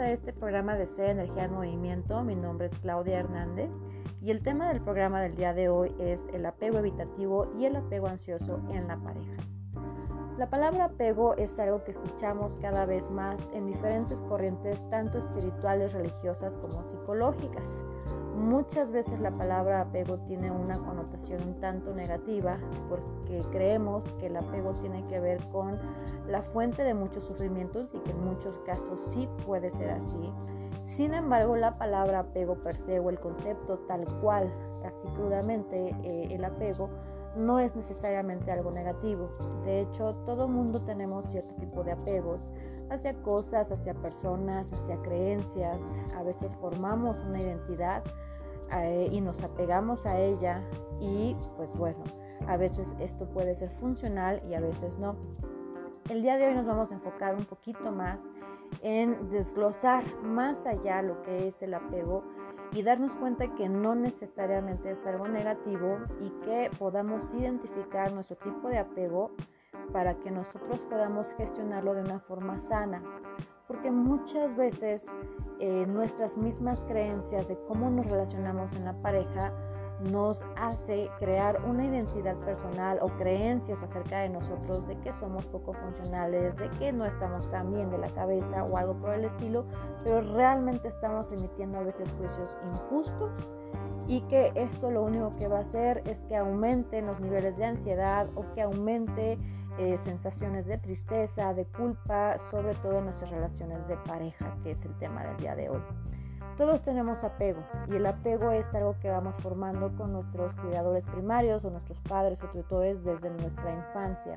a este programa de Ser Energía en Movimiento. Mi nombre es Claudia Hernández y el tema del programa del día de hoy es el apego evitativo y el apego ansioso en la pareja. La palabra apego es algo que escuchamos cada vez más en diferentes corrientes, tanto espirituales, religiosas como psicológicas. Muchas veces la palabra apego tiene una connotación un tanto negativa porque creemos que el apego tiene que ver con la fuente de muchos sufrimientos y que en muchos casos sí puede ser así. Sin embargo, la palabra apego per se o el concepto tal cual, así crudamente, eh, el apego, no es necesariamente algo negativo. De hecho, todo mundo tenemos cierto tipo de apegos hacia cosas, hacia personas, hacia creencias. A veces formamos una identidad eh, y nos apegamos a ella y pues bueno, a veces esto puede ser funcional y a veces no. El día de hoy nos vamos a enfocar un poquito más en desglosar más allá lo que es el apego y darnos cuenta que no necesariamente es algo negativo y que podamos identificar nuestro tipo de apego para que nosotros podamos gestionarlo de una forma sana. Porque muchas veces eh, nuestras mismas creencias de cómo nos relacionamos en la pareja nos hace crear una identidad personal o creencias acerca de nosotros de que somos poco funcionales, de que no estamos tan bien de la cabeza o algo por el estilo, pero realmente estamos emitiendo a veces juicios injustos y que esto lo único que va a hacer es que aumenten los niveles de ansiedad o que aumente eh, sensaciones de tristeza, de culpa, sobre todo en nuestras relaciones de pareja, que es el tema del día de hoy. Todos tenemos apego y el apego es algo que vamos formando con nuestros cuidadores primarios o nuestros padres o tutores desde nuestra infancia.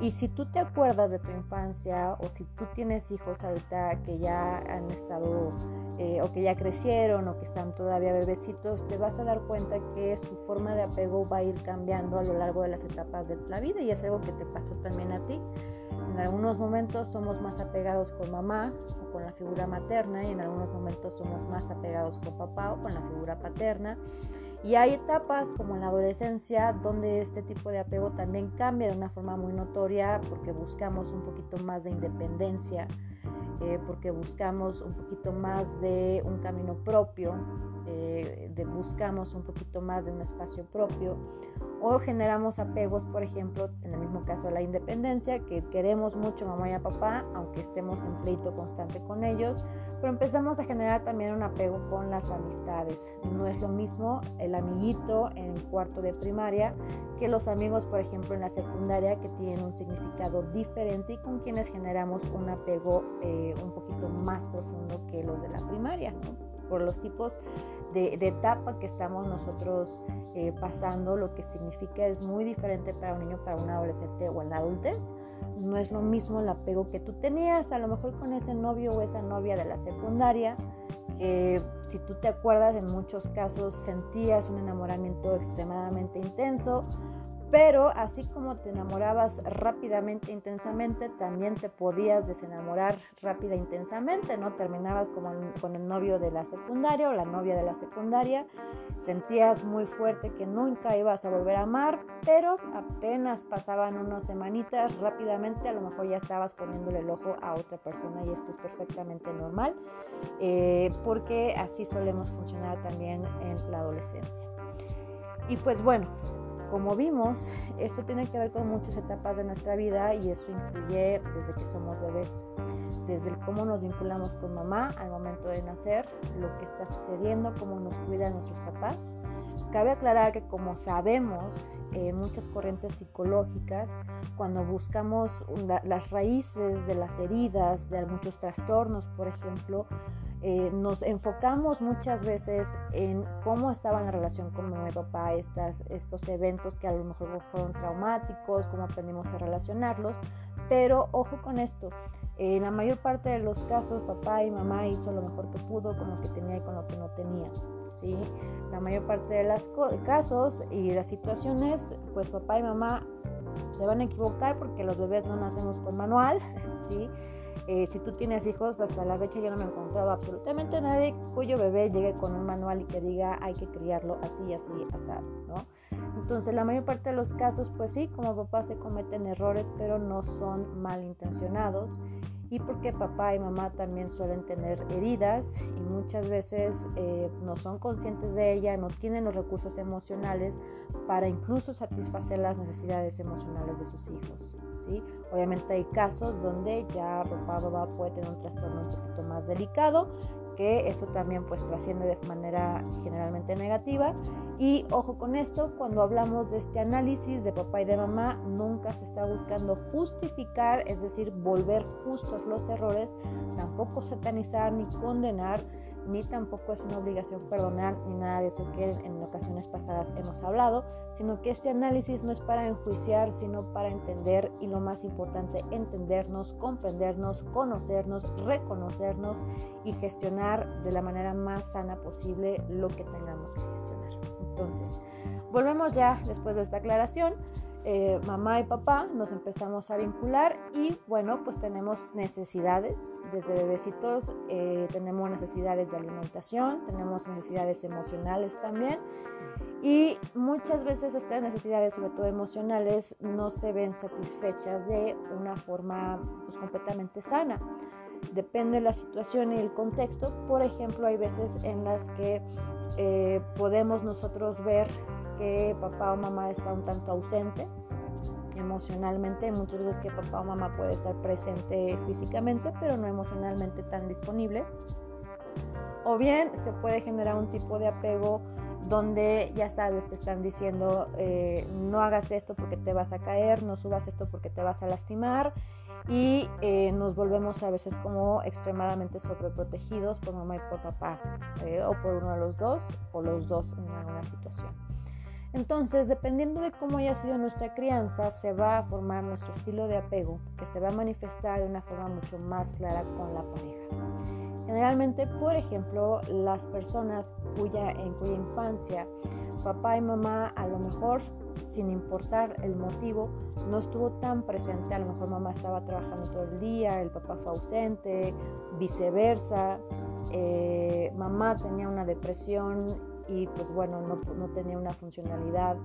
Y si tú te acuerdas de tu infancia o si tú tienes hijos ahorita que ya han estado eh, o que ya crecieron o que están todavía bebecitos, te vas a dar cuenta que su forma de apego va a ir cambiando a lo largo de las etapas de la vida y es algo que te pasó también a ti. En algunos momentos somos más apegados con mamá con la figura materna y en algunos momentos somos más apegados con papá o con la figura paterna. Y hay etapas como en la adolescencia donde este tipo de apego también cambia de una forma muy notoria porque buscamos un poquito más de independencia, eh, porque buscamos un poquito más de un camino propio, eh, de buscamos un poquito más de un espacio propio o generamos apegos, por ejemplo, en el mismo caso de la independencia, que queremos mucho a mamá y a papá, aunque estemos en pleito constante con ellos, pero empezamos a generar también un apego con las amistades. No es lo mismo el amiguito en cuarto de primaria que los amigos, por ejemplo, en la secundaria, que tienen un significado diferente y con quienes generamos un apego eh, un poquito más profundo que los de la primaria, por los tipos de, etapa que estamos nosotros eh, pasando, lo que significa es muy diferente para un niño, para un adolescente o en la adultez. No es lo mismo el apego que tú tenías, a lo mejor con ese novio o esa novia de la secundaria, que si tú te acuerdas en muchos casos sentías un enamoramiento extremadamente intenso, pero así como te enamorabas rápidamente, intensamente, también te podías desenamorar rápida, intensamente, ¿no? Terminabas como con el novio de la secundaria o la novia de la secundaria, sentías muy fuerte que nunca ibas a volver a amar, pero apenas pasaban unas semanitas, rápidamente a lo mejor ya estabas poniéndole el ojo a otra persona y esto es perfectamente normal, eh, porque así solemos funcionar también en la adolescencia. Y pues bueno, como vimos, esto tiene que ver con muchas etapas de nuestra vida y eso incluye desde que somos bebés, desde el cómo nos vinculamos con mamá al momento de nacer, lo que está sucediendo, cómo nos cuidan nuestros papás. Cabe aclarar que como sabemos, en muchas corrientes psicológicas, cuando buscamos las raíces de las heridas, de muchos trastornos, por ejemplo, eh, nos enfocamos muchas veces en cómo estaba la relación con mi papá, estas, estos eventos que a lo mejor fueron traumáticos, cómo aprendimos a relacionarlos, pero ojo con esto, en la mayor parte de los casos papá y mamá hizo lo mejor que pudo con lo que tenía y con lo que no tenía, ¿sí? La mayor parte de los casos y las situaciones, pues papá y mamá se van a equivocar porque los bebés no nacemos con manual, ¿sí? Eh, si tú tienes hijos, hasta la fecha yo no me he encontrado absolutamente nadie cuyo bebé llegue con un manual y que diga hay que criarlo así, así, así, ¿no? Entonces, la mayor parte de los casos, pues sí, como papá se cometen errores, pero no son malintencionados. Y porque papá y mamá también suelen tener heridas y muchas veces eh, no son conscientes de ella, no tienen los recursos emocionales para incluso satisfacer las necesidades emocionales de sus hijos. ¿sí? Obviamente hay casos donde ya papá o mamá puede tener un trastorno un poquito más delicado que eso también pues trasciende de manera generalmente negativa. Y ojo con esto, cuando hablamos de este análisis de papá y de mamá, nunca se está buscando justificar, es decir, volver justos los errores, tampoco satanizar ni condenar ni tampoco es una obligación perdonar ni nada de eso que en ocasiones pasadas hemos hablado, sino que este análisis no es para enjuiciar, sino para entender y lo más importante, entendernos, comprendernos, conocernos, reconocernos y gestionar de la manera más sana posible lo que tengamos que gestionar. Entonces, volvemos ya después de esta aclaración. Eh, mamá y papá nos empezamos a vincular y bueno, pues tenemos necesidades desde bebecitos, eh, tenemos necesidades de alimentación, tenemos necesidades emocionales también y muchas veces estas necesidades, sobre todo emocionales, no se ven satisfechas de una forma pues, completamente sana. Depende de la situación y el contexto. Por ejemplo, hay veces en las que eh, podemos nosotros ver que papá o mamá está un tanto ausente emocionalmente, muchas veces que papá o mamá puede estar presente físicamente, pero no emocionalmente tan disponible. O bien se puede generar un tipo de apego donde ya sabes, te están diciendo eh, no hagas esto porque te vas a caer, no subas esto porque te vas a lastimar y eh, nos volvemos a veces como extremadamente sobreprotegidos por mamá y por papá eh, o por uno de los dos o los dos en alguna situación. Entonces, dependiendo de cómo haya sido nuestra crianza, se va a formar nuestro estilo de apego, que se va a manifestar de una forma mucho más clara con la pareja. Generalmente, por ejemplo, las personas cuya, en cuya infancia papá y mamá a lo mejor sin importar el motivo, no estuvo tan presente. A lo mejor mamá estaba trabajando todo el día, el papá fue ausente, viceversa. Eh, mamá tenía una depresión y pues bueno, no, no tenía una funcionalidad,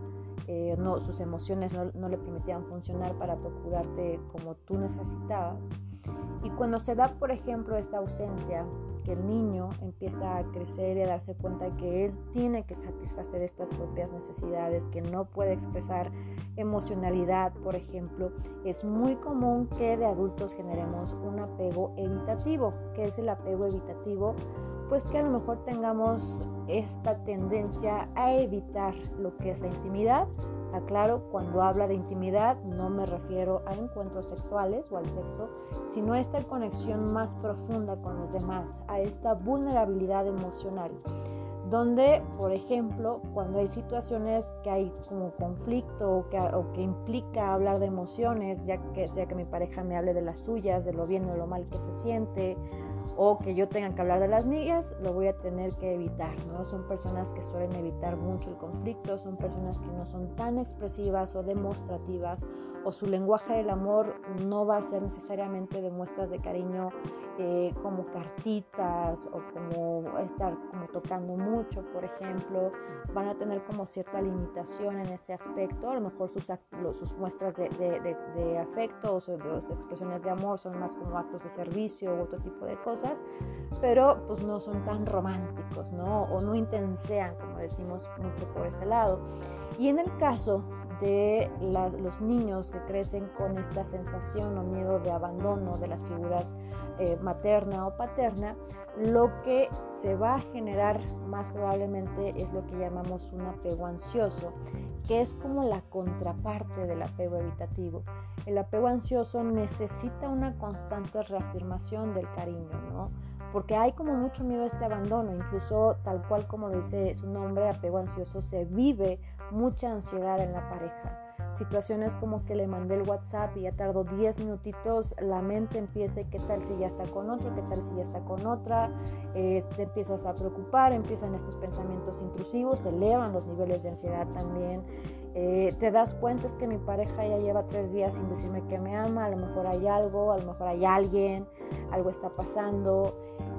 eh, no, sus emociones no, no, le permitían funcionar para procurarte como tú necesitabas. Y cuando se da, por ejemplo, esta ausencia, que el niño empieza a crecer y a darse cuenta que él tiene que satisfacer estas propias necesidades, que no puede expresar emocionalidad, por ejemplo, es muy común que de adultos generemos un apego evitativo. ¿Qué es el apego evitativo? Pues que a lo mejor tengamos esta tendencia a evitar lo que es la intimidad, Aclaro, cuando habla de intimidad no me refiero a encuentros sexuales o al sexo, sino a esta conexión más profunda con los demás, a esta vulnerabilidad emocional donde, por ejemplo, cuando hay situaciones que hay como conflicto o que, o que, implica hablar de emociones, ya que sea que mi pareja me hable de las suyas, de lo bien o lo mal que se siente, o que yo tenga que hablar de las mías, lo voy a tener que evitar, ¿no? Son personas que suelen evitar mucho el conflicto, son personas que no son tan expresivas o demostrativas, o su lenguaje del amor no va a ser necesariamente de muestras de cariño eh, como cartitas o como estar como tocando mucho, por ejemplo, van a tener como cierta limitación en ese aspecto, a lo mejor sus, sus muestras de, de, de, afecto o de expresiones de amor son más como actos de servicio u otro tipo de cosas, pero pues no son tan románticos, ¿no? O no intensean, como decimos mucho por ese lado. Y en el caso de los niños que crecen con esta sensación o miedo de abandono de las figuras eh, materna o paterna, lo que se va a generar más probablemente es lo que llamamos un apego ansioso, que es como la contraparte del apego evitativo. El apego ansioso necesita una constante reafirmación del cariño, ¿no? Porque hay como mucho miedo a este abandono, incluso tal cual como lo dice su nombre, apego ansioso, se vive mucha ansiedad en la pareja. Situaciones como que le mandé el WhatsApp y ya tardó 10 minutitos, la mente empieza, ¿qué tal si ya está con otro? ¿Qué tal si ya está con otra? Eh, te empiezas a preocupar, empiezan estos pensamientos intrusivos, elevan los niveles de ansiedad también. Eh, te das cuenta es que mi pareja ya lleva tres días sin decirme que me ama, a lo mejor hay algo, a lo mejor hay alguien, algo está pasando.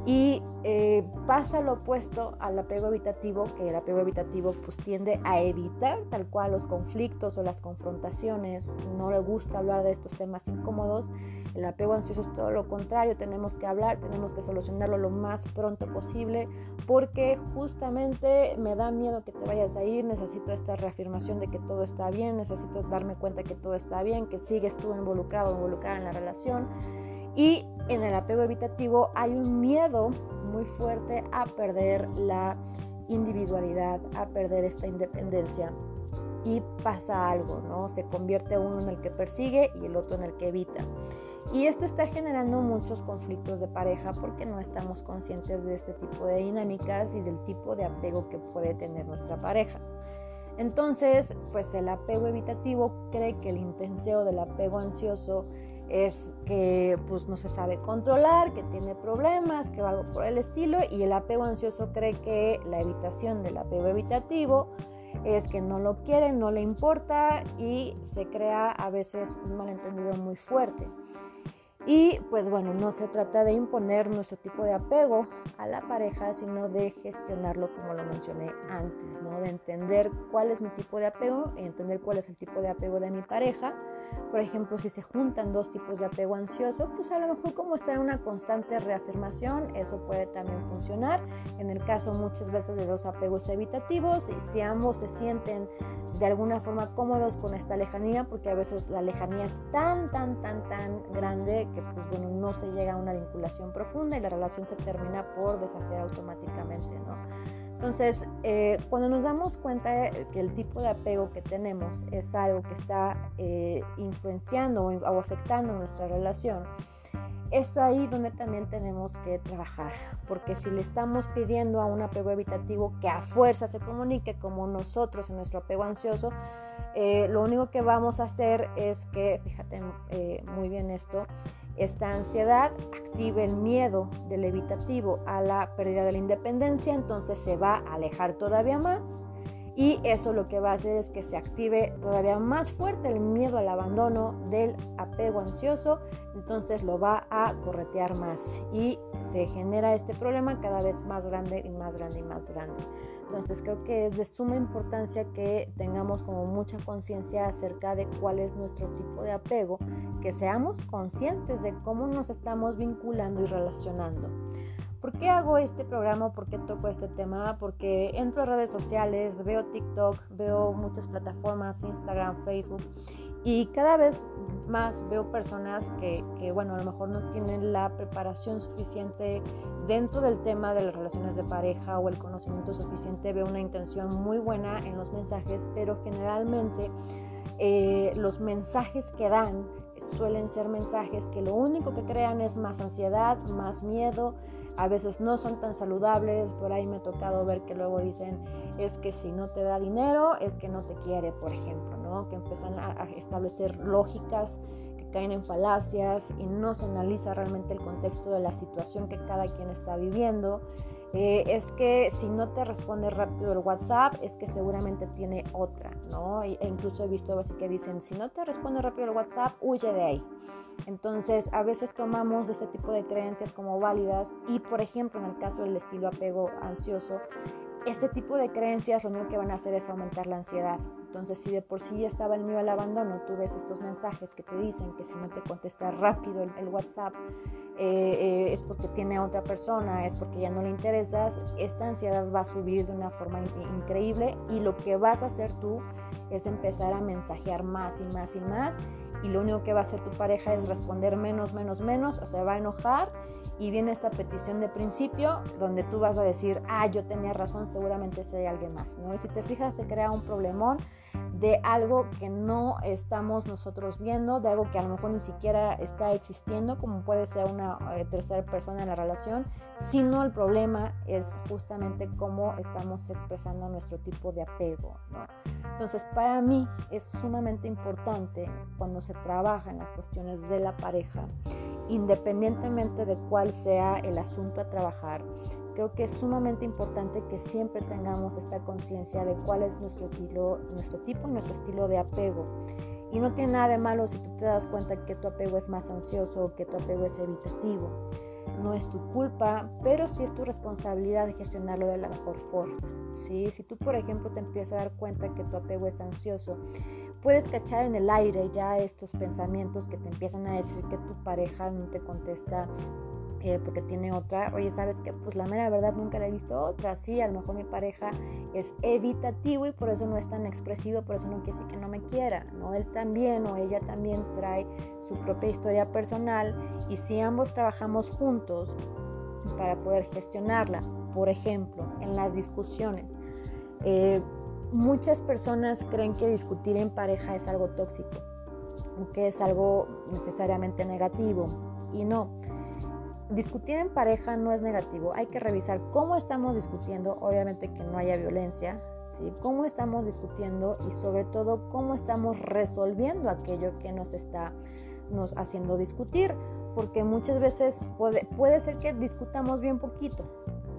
Y eh, pasa lo opuesto al apego evitativo, que el apego evitativo pues tiende a evitar tal cual los conflictos o las confrontaciones, no le gusta hablar de estos temas incómodos. El apego ansioso es todo lo contrario, tenemos que hablar, tenemos que solucionarlo lo más pronto posible, porque justamente me da miedo que te vayas a ir, necesito esta reafirmación de que todo está bien, necesito darme cuenta que todo está bien, que sigues tú involucrado, involucrada en la relación. Y en el apego evitativo hay un miedo muy fuerte a perder la individualidad, a perder esta independencia. Y pasa algo, ¿no? Se convierte uno en el que persigue y el otro en el que evita. Y esto está generando muchos conflictos de pareja porque no estamos conscientes de este tipo de dinámicas y del tipo de apego que puede tener nuestra pareja. Entonces, pues el apego evitativo cree que el intenseo del apego ansioso es que pues no se sabe controlar, que tiene problemas, que va algo por el estilo y el apego ansioso cree que la evitación del apego evitativo es que no lo quiere, no le importa y se crea a veces un malentendido muy fuerte. Y pues bueno, no se trata de imponer nuestro tipo de apego a la pareja, sino de gestionarlo como lo mencioné antes, ¿no? De entender cuál es mi tipo de apego, entender cuál es el tipo de apego de mi pareja. Por ejemplo, si se juntan dos tipos de apego ansioso, pues a lo mejor como está en una constante reafirmación, eso puede también funcionar. En el caso muchas veces de dos apegos evitativos, y si ambos se sienten de alguna forma cómodos con esta lejanía, porque a veces la lejanía es tan, tan, tan, tan grande que pues bueno, no se llega a una vinculación profunda y la relación se termina por deshacer automáticamente, ¿no? Entonces, eh, cuando nos damos cuenta que el tipo de apego que tenemos es algo que está eh, influenciando o afectando nuestra relación, es ahí donde también tenemos que trabajar, porque si le estamos pidiendo a un apego evitativo que a fuerza se comunique como nosotros en nuestro apego ansioso, eh, lo único que vamos a hacer es que, fíjate muy bien esto, esta ansiedad activa el miedo del evitativo a la pérdida de la independencia, entonces se va a alejar todavía más y eso lo que va a hacer es que se active todavía más fuerte el miedo al abandono del apego ansioso, entonces lo va a corretear más y se genera este problema cada vez más grande y más grande y más grande. Entonces creo que es de suma importancia que tengamos como mucha conciencia acerca de cuál es nuestro tipo de apego, que seamos conscientes de cómo nos estamos vinculando y relacionando. ¿Por qué hago este programa? ¿Por qué toco este tema? Porque entro a redes sociales, veo TikTok, veo muchas plataformas, Instagram, Facebook, y cada vez más veo personas que, bueno, a lo mejor no tienen la preparación suficiente dentro del tema de las relaciones de pareja o el conocimiento suficiente. Veo una intención muy buena en los mensajes, pero generalmente eh, los mensajes que dan suelen ser mensajes que lo único que crean es más ansiedad, más miedo, a veces no son tan saludables, por ahí me ha tocado ver que luego dicen es que si no te da dinero es que no te quiere, por ejemplo, que empiezan a, establecer lógicas que caen en falacias y no se analiza realmente el contexto de la situación que cada quien está viviendo. Eh, es que si no te responde rápido el WhatsApp, es que seguramente tiene otra, ¿no? E incluso he visto así que dicen, si no te responde rápido el WhatsApp, huye de ahí. Entonces, a veces tomamos este tipo de creencias como válidas y, por ejemplo, en el caso del estilo apego ansioso, este tipo de creencias lo único que van a hacer es aumentar la ansiedad. Entonces, si de por sí ya estaba el miedo al abandono, tú ves estos mensajes que te dicen que si no te contesta rápido el, WhatsApp eh, eh, es porque tiene a otra persona, es porque ya no le interesas, esta ansiedad va a subir de una forma increíble y lo que vas a hacer tú es empezar a mensajear más y más y más y lo único que va a hacer tu pareja es responder menos, menos, menos, o sea, va a enojar y viene esta petición de principio donde tú vas a decir, ah, yo tenía razón, seguramente hay alguien más, ¿no? Y si te fijas, se crea un problemón de algo que no estamos nosotros viendo, de algo que a lo mejor ni siquiera está existiendo, como puede ser una eh, tercera persona en la relación, sino el problema es justamente cómo estamos expresando nuestro tipo de apego. Entonces, para mí es sumamente importante cuando se trabaja en las cuestiones de la pareja, independientemente de cuál sea el asunto a trabajar, creo que es sumamente importante que siempre tengamos esta conciencia de cuál es nuestro, estilo, nuestro tipo, nuestro estilo de apego. Y no tiene nada de malo si tú te das cuenta que tu apego es más ansioso o que tu apego es evitativo. no es tu culpa, pero sí es tu responsabilidad gestionarlo de la mejor forma. ¿sí? Si tú, por ejemplo, te empiezas a dar cuenta que tu apego es ansioso, puedes cachar en el aire ya estos pensamientos que te empiezan a decir que tu pareja no te contesta eh, porque tiene otra, oye, ¿sabes qué? Pues la mera verdad nunca la he visto otra, sí, a lo mejor mi pareja es evitativo y por eso no es tan expresivo, por eso no quiere decir que no me quiera, ¿no? Él también o ella también trae su propia historia personal y si ambos trabajamos juntos para poder gestionarla, por ejemplo, en las discusiones, eh, muchas personas creen que discutir en pareja es algo tóxico, que es algo necesariamente negativo y no discutir en pareja no es negativo, hay que revisar cómo estamos discutiendo, obviamente que no haya violencia, ¿sí? cómo estamos discutiendo y sobre todo cómo estamos resolviendo aquello que nos está nos haciendo discutir, porque muchas veces puede, puede ser que discutamos bien poquito,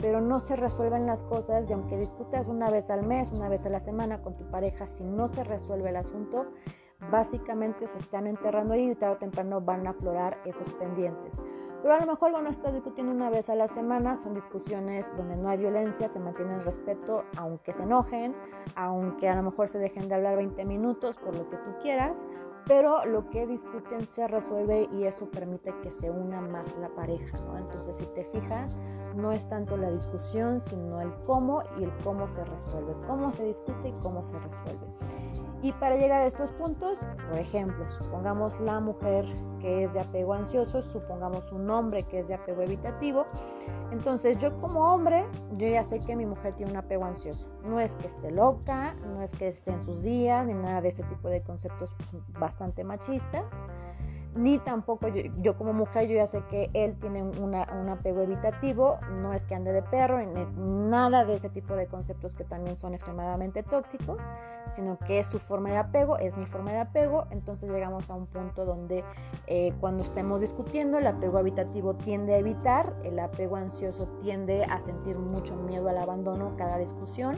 pero no se resuelven las cosas y aunque discutas una vez al mes, una vez a la semana con tu pareja, si no se resuelve el asunto, básicamente se están enterrando ahí y tarde o temprano van a aflorar esos pendientes. Pero a lo mejor bueno, estás discutiendo una vez a la semana, son discusiones donde no hay violencia, se mantiene el respeto, aunque se enojen, aunque a lo mejor se dejen de hablar 20 minutos por lo que tú quieras, pero lo que discuten se resuelve y eso permite que se una más la pareja, Entonces, si te fijas, no es tanto la discusión, sino el cómo y el cómo se resuelve, cómo se discute y cómo se resuelve. Y para llegar a estos puntos, por ejemplo, supongamos la mujer que es de apego ansioso, supongamos un hombre que es de apego evitativo, entonces yo como hombre, yo ya sé que mi mujer tiene un apego ansioso. No es que esté loca, no es que esté en sus días, ni nada de este tipo de conceptos bastante machistas ni tampoco yo, como mujer yo ya sé que él tiene un apego evitativo, no es que ande de perro, nada de ese tipo de conceptos que también son extremadamente tóxicos, sino que es su forma de apego, es mi forma de apego, entonces llegamos a un punto donde eh, cuando estemos discutiendo el apego evitativo tiende a evitar, el apego ansioso tiende a sentir mucho miedo al abandono cada discusión,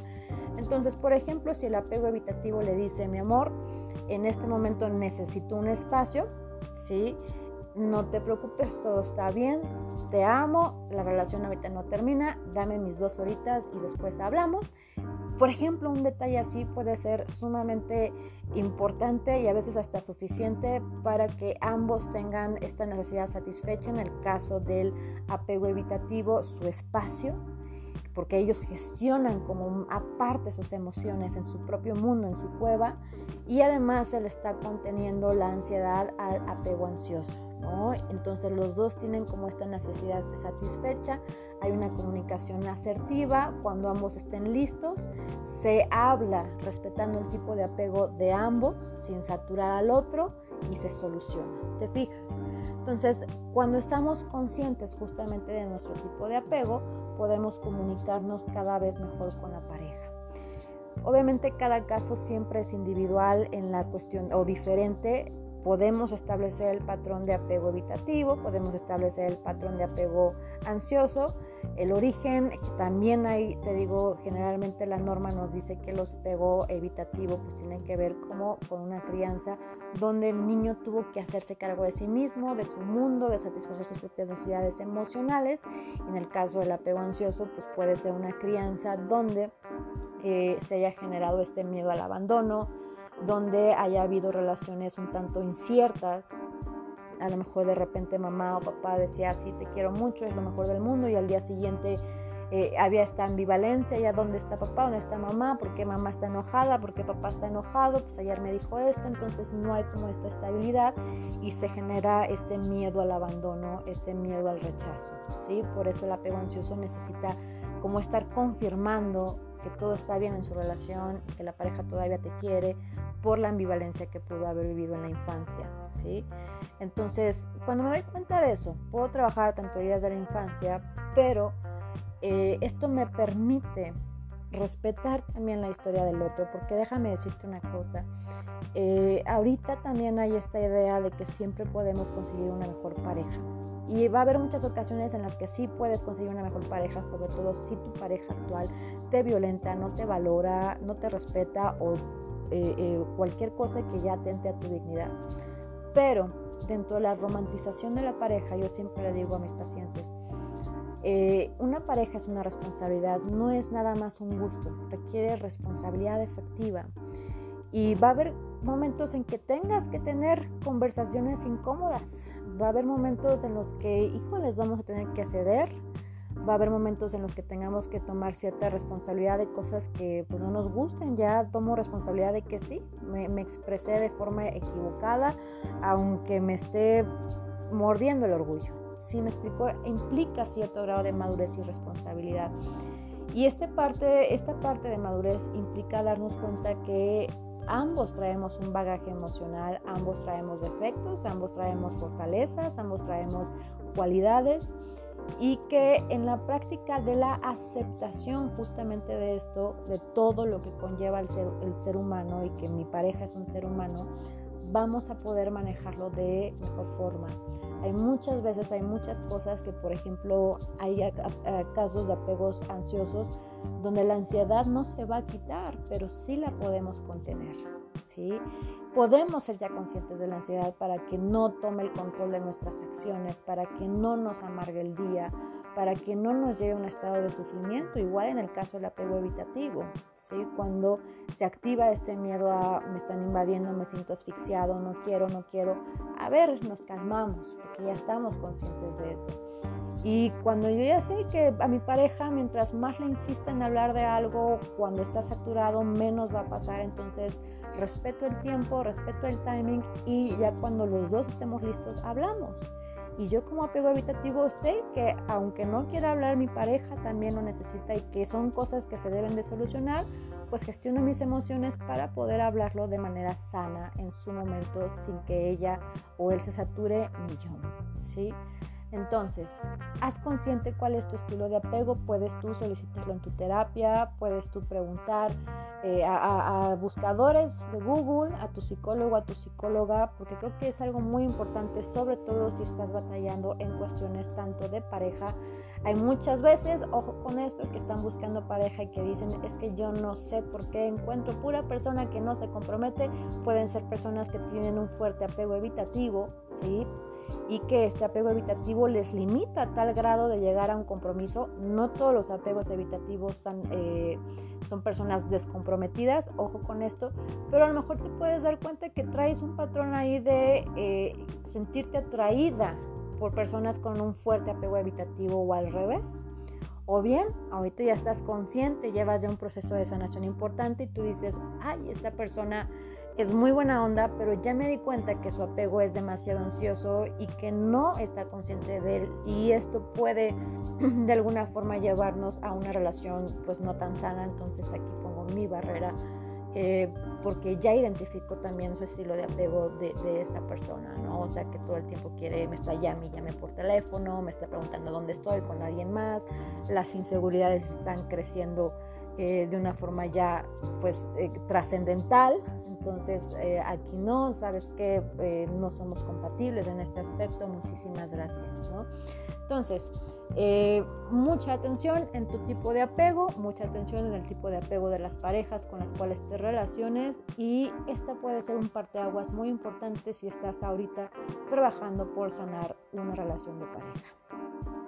entonces por ejemplo si el apego evitativo le dice mi amor, en este momento necesito un espacio, ¿sí? No te preocupes, todo está bien, te amo, la relación ahorita no termina, dame mis dos horitas y después hablamos. Por ejemplo, un detalle así puede ser sumamente importante y a veces hasta suficiente para que ambos tengan esta necesidad satisfecha en el caso del apego evitativo, su espacio, porque ellos gestionan como aparte sus emociones en su propio mundo, en su cueva, y además se le está conteniendo la ansiedad al apego ansioso. ¿no? Entonces los dos tienen como esta necesidad satisfecha, hay una comunicación asertiva, cuando ambos estén listos, se habla respetando el tipo de apego de ambos, sin saturar al otro y se soluciona. ¿Te fijas? Entonces, cuando estamos conscientes justamente de nuestro tipo de apego, podemos comunicarnos cada vez mejor con la pareja. Obviamente cada caso siempre es individual en la cuestión o diferente. Podemos establecer el patrón de apego evitativo, podemos establecer el patrón de apego ansioso, el origen, también hay, te digo, generalmente la norma nos dice que los apego evitativo pues tienen que ver como con una crianza donde el niño tuvo que hacerse cargo de sí mismo, de su mundo, de satisfacer sus propias necesidades emocionales. En el caso del apego ansioso pues puede ser una crianza donde eh, se haya generado este miedo al abandono, donde haya habido relaciones un tanto inciertas, a lo mejor de repente mamá o papá decía, sí, te quiero mucho, es lo mejor del mundo, y al día siguiente eh, había esta ambivalencia, ya dónde está papá, dónde está mamá, por qué mamá está enojada, por qué papá está enojado, pues ayer me dijo esto, entonces no hay como esta estabilidad y se genera este miedo al abandono, este miedo al rechazo, ¿sí? Por eso el apego ansioso necesita como estar confirmando que todo está bien en su relación, que la pareja todavía te quiere, por la ambivalencia que pudo haber vivido en la infancia, ¿sí? Entonces, cuando me doy cuenta de eso, puedo trabajar tanto heridas de la infancia, pero eh, esto me permite respetar también la historia del otro, porque déjame decirte una cosa, eh, ahorita también hay esta idea de que siempre podemos conseguir una mejor pareja. Y va a haber muchas ocasiones en las que sí puedes conseguir una mejor pareja, sobre todo si tu pareja actual te violenta, no te valora, no te respeta o eh, cualquier cosa que ya atente a tu dignidad. Pero dentro de la romantización de la pareja, yo siempre le digo a mis pacientes, eh, una pareja es una responsabilidad, no es nada más un gusto, requiere responsabilidad efectiva. Y va a haber momentos en que tengas que tener conversaciones incómodas, va a haber momentos en los que, híjoles, vamos a tener que ceder, va a haber momentos en los que tengamos que tomar cierta responsabilidad de cosas que pues, no nos gusten. Ya tomo responsabilidad de que sí, me, me, expresé de forma equivocada, aunque me esté mordiendo el orgullo. Sí, me explico, implica cierto grado de madurez y responsabilidad. Y este parte, esta parte de madurez implica darnos cuenta que ambos traemos un bagaje emocional, ambos traemos defectos, ambos traemos fortalezas, ambos traemos cualidades y que en la práctica de la aceptación justamente de esto, de todo lo que conlleva el ser, el ser humano y que mi pareja es un ser humano, vamos a poder manejarlo de mejor forma. Hay muchas veces, hay muchas cosas que, por ejemplo, hay casos de apegos ansiosos donde la ansiedad no se va a quitar, pero sí la podemos contener. Podemos ser ya conscientes de la ansiedad para que no tome el control de nuestras acciones, para que no nos amargue el día, para que no nos lleve a un estado de sufrimiento, igual en el caso del apego evitativo, ¿sí? cuando se activa este miedo a me están invadiendo, me siento asfixiado, no quiero, no quiero, a ver, nos calmamos, porque ya estamos conscientes de eso. Y cuando yo ya sé que a mi pareja, mientras más le insista en hablar de algo, cuando está saturado, menos va a pasar. Entonces, respeto el tiempo, respeto el timing y ya cuando los dos estemos listos, hablamos. Y yo como apego evitativo sé que aunque no quiera hablar mi pareja, también lo necesita y que son cosas que se deben de solucionar, pues gestiono mis emociones para poder hablarlo de manera sana en su momento sin que ella o él se sature ni yo, ¿sí? Entonces, haz consciente cuál es tu estilo de apego, puedes tú solicitarlo en tu terapia, puedes tú preguntar eh, a, buscadores de Google, a tu psicólogo, a tu psicóloga, porque creo que es algo muy importante, sobre todo si estás batallando en cuestiones tanto de pareja. Hay muchas veces, ojo con esto, que están buscando pareja y que dicen, es que yo no sé por qué encuentro pura persona que no se compromete, pueden ser personas que tienen un fuerte apego evitativo, ¿sí? Y que este apego evitativo les limita a tal grado de llegar a un compromiso. No todos los apegos evitativos son, eh, son personas descomprometidas, ojo con esto, pero a lo mejor te puedes dar cuenta que traes un patrón ahí de eh, sentirte atraída por personas con un fuerte apego evitativo o al revés. O bien, ahorita ya estás consciente, llevas ya un proceso de sanación importante y tú dices, ay, esta persona es muy buena onda, pero ya me di cuenta que su apego es demasiado ansioso y que no está consciente de él y esto puede de alguna forma llevarnos a una relación pues no tan sana, entonces aquí pongo mi barrera eh, porque ya identifico también su estilo de apego de, esta persona, ¿no? O sea, que todo el tiempo quiere, me está llame y llame por teléfono, me está preguntando dónde estoy con alguien más, las inseguridades están creciendo eh, de una forma ya pues eh, trascendental. Entonces eh, aquí no, sabes que no somos compatibles en este aspecto, muchísimas gracias. ¿no? Entonces, mucha atención en tu tipo de apego, mucha atención en el tipo de apego de las parejas con las cuales te relaciones y esta puede ser un parteaguas muy importante si estás ahorita trabajando por sanar una relación de pareja.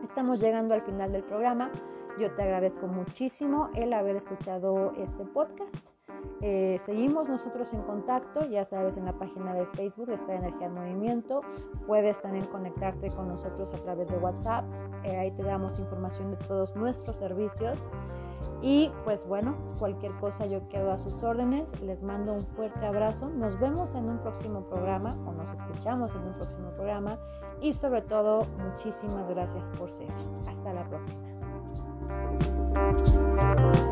Estamos llegando al final del programa. Yo te agradezco muchísimo el haber escuchado este podcast. Eh, seguimos nosotros en contacto, ya sabes, en la página de Facebook de Esta Energía en Movimiento. Puedes también conectarte con nosotros a través de WhatsApp. Eh, ahí te damos información de todos nuestros servicios. Y pues bueno, cualquier cosa yo quedo a sus órdenes. Les mando un fuerte abrazo. Nos vemos en un próximo programa o nos escuchamos en un próximo programa. Y sobre todo, muchísimas gracias por ser. Hasta la próxima. Thank you.